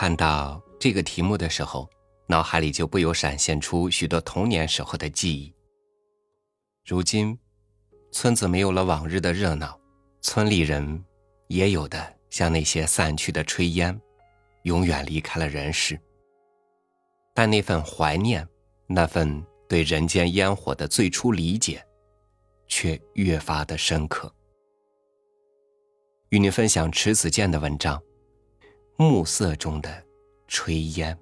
看到这个题目的时候，脑海里就不由闪现出许多童年时候的记忆。如今，村子没有了往日的热闹，村里人也有的像那些散去的炊烟，永远离开了人世。但那份怀念，那份对人间烟火的最初理解，却越发的深刻。与你分享迟子建的文章《暮色中的炊烟》。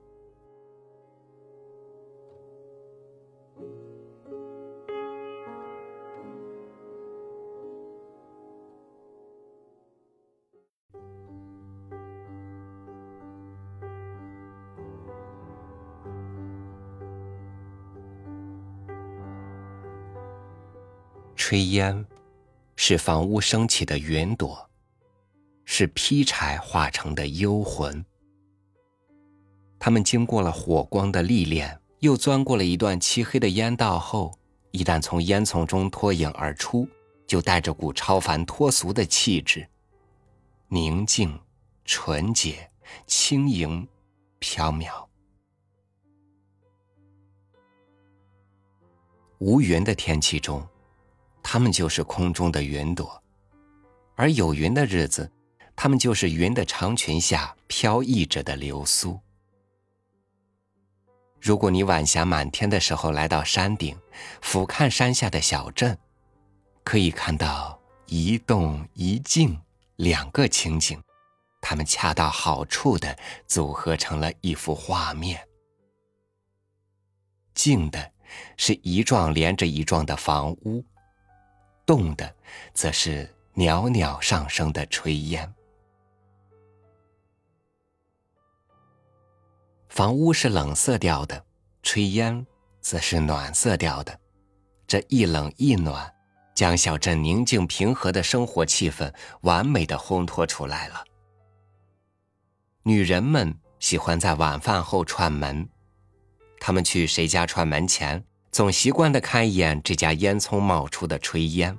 炊烟，是房屋升起的云朵，是劈柴化成的幽魂。他们经过了火光的历练，又钻过了一段漆黑的烟道后，一旦从烟囱中脱颖而出，就带着股超凡脱俗的气质，宁静、纯洁、轻盈、飘渺。无云的天气中。他们就是空中的云朵，而有云的日子，它们就是云的长裙下飘逸着的流苏。如果你晚霞满天的时候来到山顶，俯瞰山下的小镇，可以看到一动一静两个情景，它们恰到好处的组合成了一幅画面。静的是一幢连着一幢的房屋。动的，则是袅袅上升的炊烟。房屋是冷色调的，炊烟则是暖色调的。这一冷一暖，将小镇宁静平和的生活气氛完美的烘托出来了。女人们喜欢在晚饭后串门，她们去谁家串门前。总习惯的看一眼这家烟囱冒出的炊烟。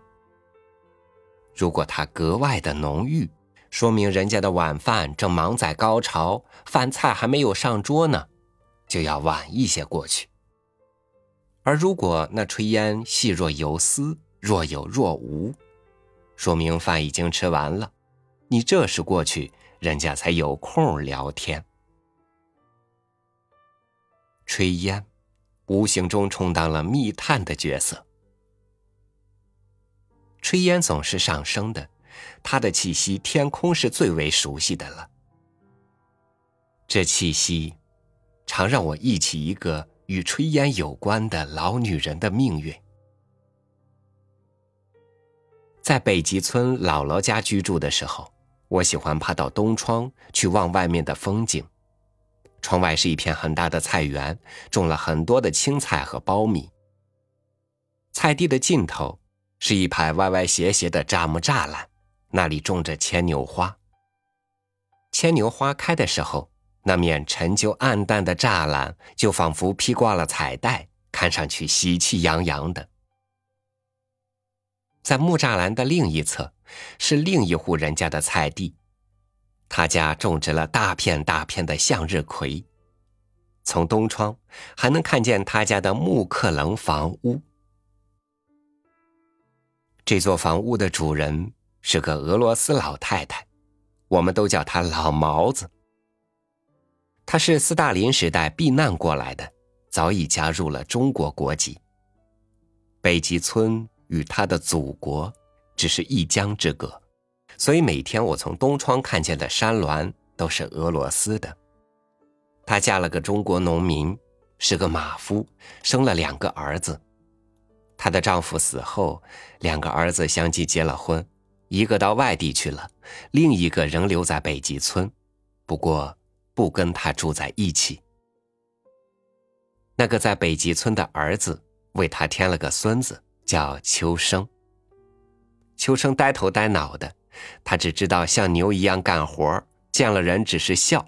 如果它格外的浓郁，说明人家的晚饭正忙在高潮，饭菜还没有上桌呢，就要晚一些过去。而如果那炊烟细若游丝，若有若无，说明饭已经吃完了，你这时过去，人家才有空聊天。炊烟。无形中充当了密探的角色。炊烟总是上升的，它的气息，天空是最为熟悉的了。这气息，常让我忆起一个与炊烟有关的老女人的命运。在北极村姥姥家居住的时候，我喜欢爬到东窗去望外面的风景。窗外是一片很大的菜园，种了很多的青菜和苞米。菜地的尽头是一排歪歪斜斜的栅木栅栏，那里种着牵牛花。牵牛花开的时候，那面陈旧暗淡的栅栏就仿佛披挂了彩带，看上去喜气洋洋的。在木栅栏的另一侧，是另一户人家的菜地。他家种植了大片大片的向日葵，从东窗还能看见他家的木克棱房屋。这座房屋的主人是个俄罗斯老太太，我们都叫她老毛子。她是斯大林时代避难过来的，早已加入了中国国籍。北极村与她的祖国只是一江之隔。所以每天我从东窗看见的山峦都是俄罗斯的。她嫁了个中国农民，是个马夫，生了两个儿子。她的丈夫死后，两个儿子相继结了婚，一个到外地去了，另一个仍留在北极村，不过不跟他住在一起。那个在北极村的儿子为他添了个孙子，叫秋生。秋生呆头呆脑的。他只知道像牛一样干活，见了人只是笑，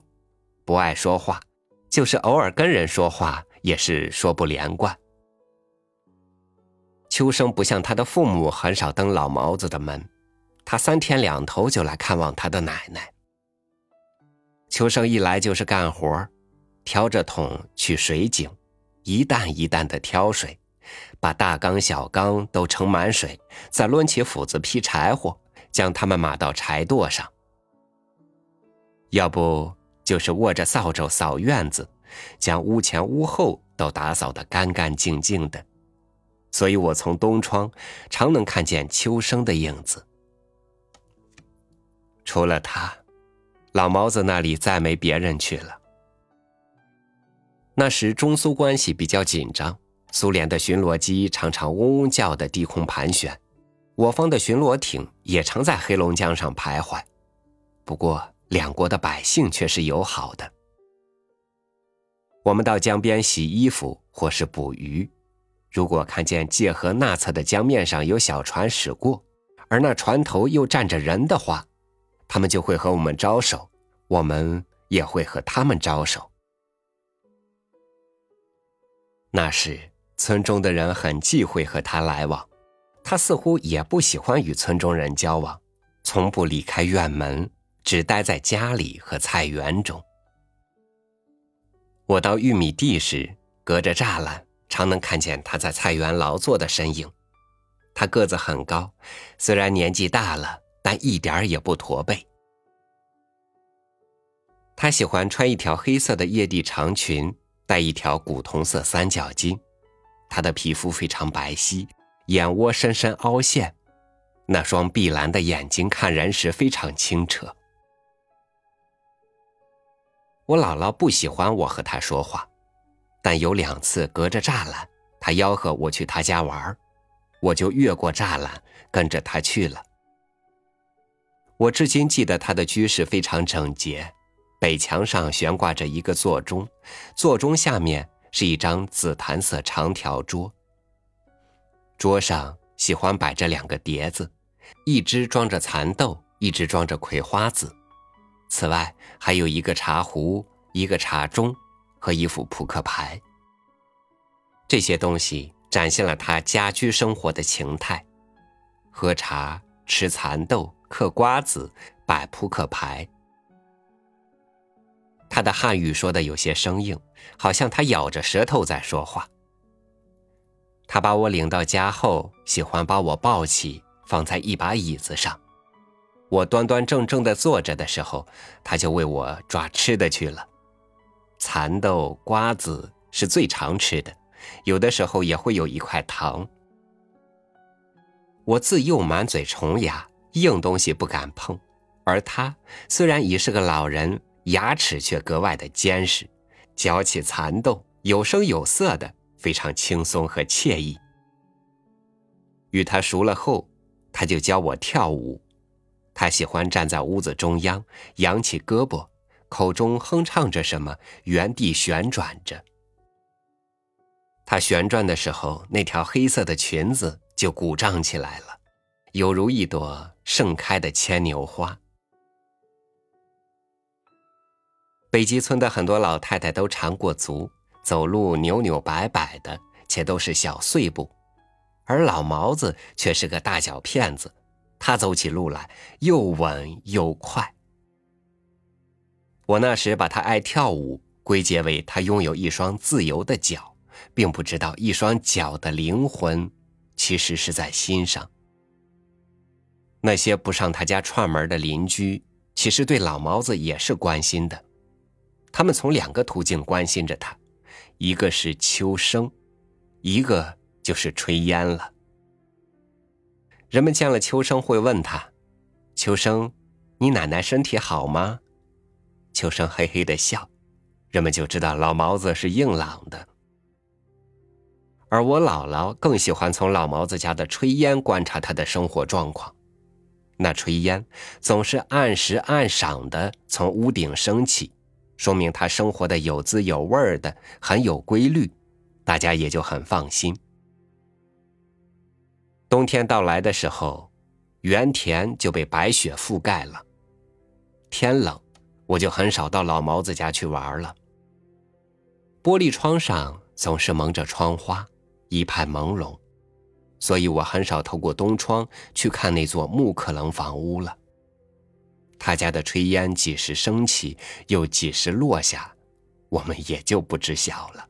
不爱说话，就是偶尔跟人说话也是说不连贯。秋生不像他的父母，很少登老毛子的门，他三天两头就来看望他的奶奶。秋生一来就是干活，挑着桶去水井，一担一担的挑水，把大缸小缸都盛满水，再抡起斧子劈柴火，将它们码到柴垛上。要不就是握着扫帚扫院子，将屋前屋后都打扫得干干净净的。所以我从东窗常能看见秋生的影子。除了他。老毛子那里再没别人去了。那时中苏关系比较紧张，苏联的巡逻机常常嗡嗡叫的低空盘旋，我方的巡逻艇也常在黑龙江上徘徊。不过两国的百姓却是友好的。我们到江边洗衣服或是捕鱼，如果看见界河那侧的江面上有小船驶过，而那船头又站着人的话。他们就会和我们招手，我们也会和他们招手。那时村中的人很忌讳和他来往，他似乎也不喜欢与村中人交往，从不离开院门，只待在家里和菜园中。我到玉米地时，隔着栅栏，常能看见他在菜园劳作的身影。他个子很高，虽然年纪大了。但一点儿也不驼背。他喜欢穿一条黑色的叶地长裙，戴一条古铜色三角巾。他的皮肤非常白皙，眼窝深深凹陷，那双碧蓝的眼睛看人时非常清澈。我姥姥不喜欢我和他说话，但有两次隔着栅栏，他吆喝我去他家玩我就越过栅栏跟着他去了。我至今记得他的居室非常整洁，北墙上悬挂着一个座钟，座钟下面是一张紫檀色长条桌。桌上喜欢摆着两个碟子，一只装着蚕豆，一只装着葵花籽。此外还有一个茶壶、一个茶盅和一副扑克牌。这些东西展现了他家居生活的情态：喝茶、吃蚕豆。嗑瓜子，摆扑克牌。他的汉语说的有些生硬，好像他咬着舌头在说话。他把我领到家后，喜欢把我抱起，放在一把椅子上。我端端正正的坐着的时候，他就为我抓吃的去了。蚕豆、瓜子是最常吃的，有的时候也会有一块糖。我自幼满嘴虫牙。硬东西不敢碰，而他虽然已是个老人，牙齿却格外的坚实，嚼起蚕豆有声有色的，非常轻松和惬意。与他熟了后，他就教我跳舞。他喜欢站在屋子中央，扬起胳膊，口中哼唱着什么，原地旋转着。他旋转的时候，那条黑色的裙子就鼓胀起来了，犹如一朵。盛开的牵牛花。北极村的很多老太太都缠过足，走路扭扭摆摆的，且都是小碎步，而老毛子却是个大脚骗子，他走起路来又稳又快。我那时把他爱跳舞归结为他拥有一双自由的脚，并不知道一双脚的灵魂，其实是在心上。那些不上他家串门的邻居，其实对老毛子也是关心的。他们从两个途径关心着他，一个是秋生，一个就是炊烟了。人们见了秋生会问他：“秋生，你奶奶身体好吗？”秋生嘿嘿的笑，人们就知道老毛子是硬朗的。而我姥姥更喜欢从老毛子家的炊烟观察他的生活状况。那炊烟总是按时按晌的从屋顶升起，说明他生活的有滋有味的，很有规律，大家也就很放心。冬天到来的时候，原田就被白雪覆盖了。天冷，我就很少到老毛子家去玩了。玻璃窗上总是蒙着窗花，一派朦胧。所以我很少透过东窗去看那座木克楞房屋了。他家的炊烟几时升起，又几时落下，我们也就不知晓了。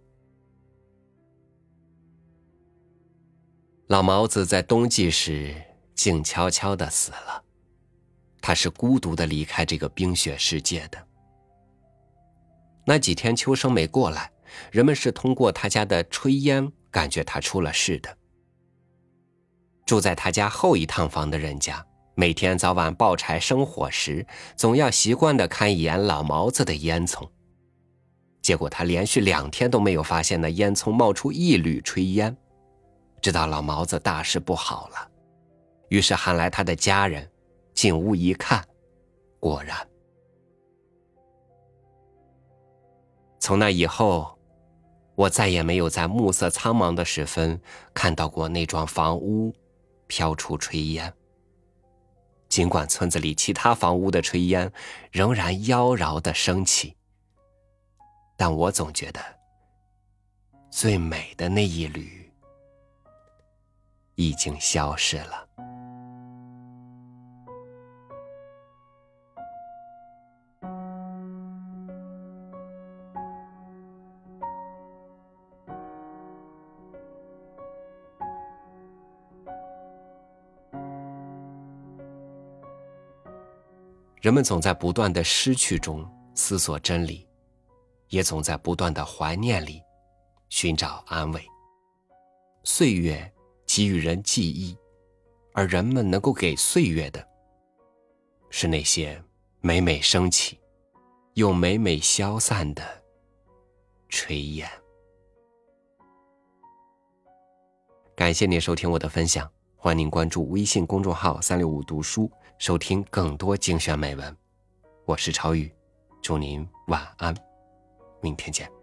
老毛子在冬季时静悄悄的死了，他是孤独的离开这个冰雪世界的。那几天秋生没过来，人们是通过他家的炊烟感觉他出了事的。住在他家后一趟房的人家。每天早晚抱柴生火时，总要习惯的看一眼老毛子的烟囱。结果他连续两天都没有发现那烟囱冒出一缕炊烟，知道老毛子大事不好了，于是喊来他的家人，进屋一看，果然。从那以后，我再也没有在暮色苍茫的时分看到过那幢房屋飘出炊烟。尽管村子里其他房屋的炊烟仍然妖娆的升起，但我总觉得最美的那一缕已经消失了。人们总在不断的失去中思索真理，也总在不断的怀念里寻找安慰。岁月给予人记忆，而人们能够给岁月的，是那些每每升起又每每消散的炊烟。感谢您收听我的分享，欢迎您关注微信公众号“三六五读书”。收听更多精选美文，我是超宇，祝您晚安，明天见。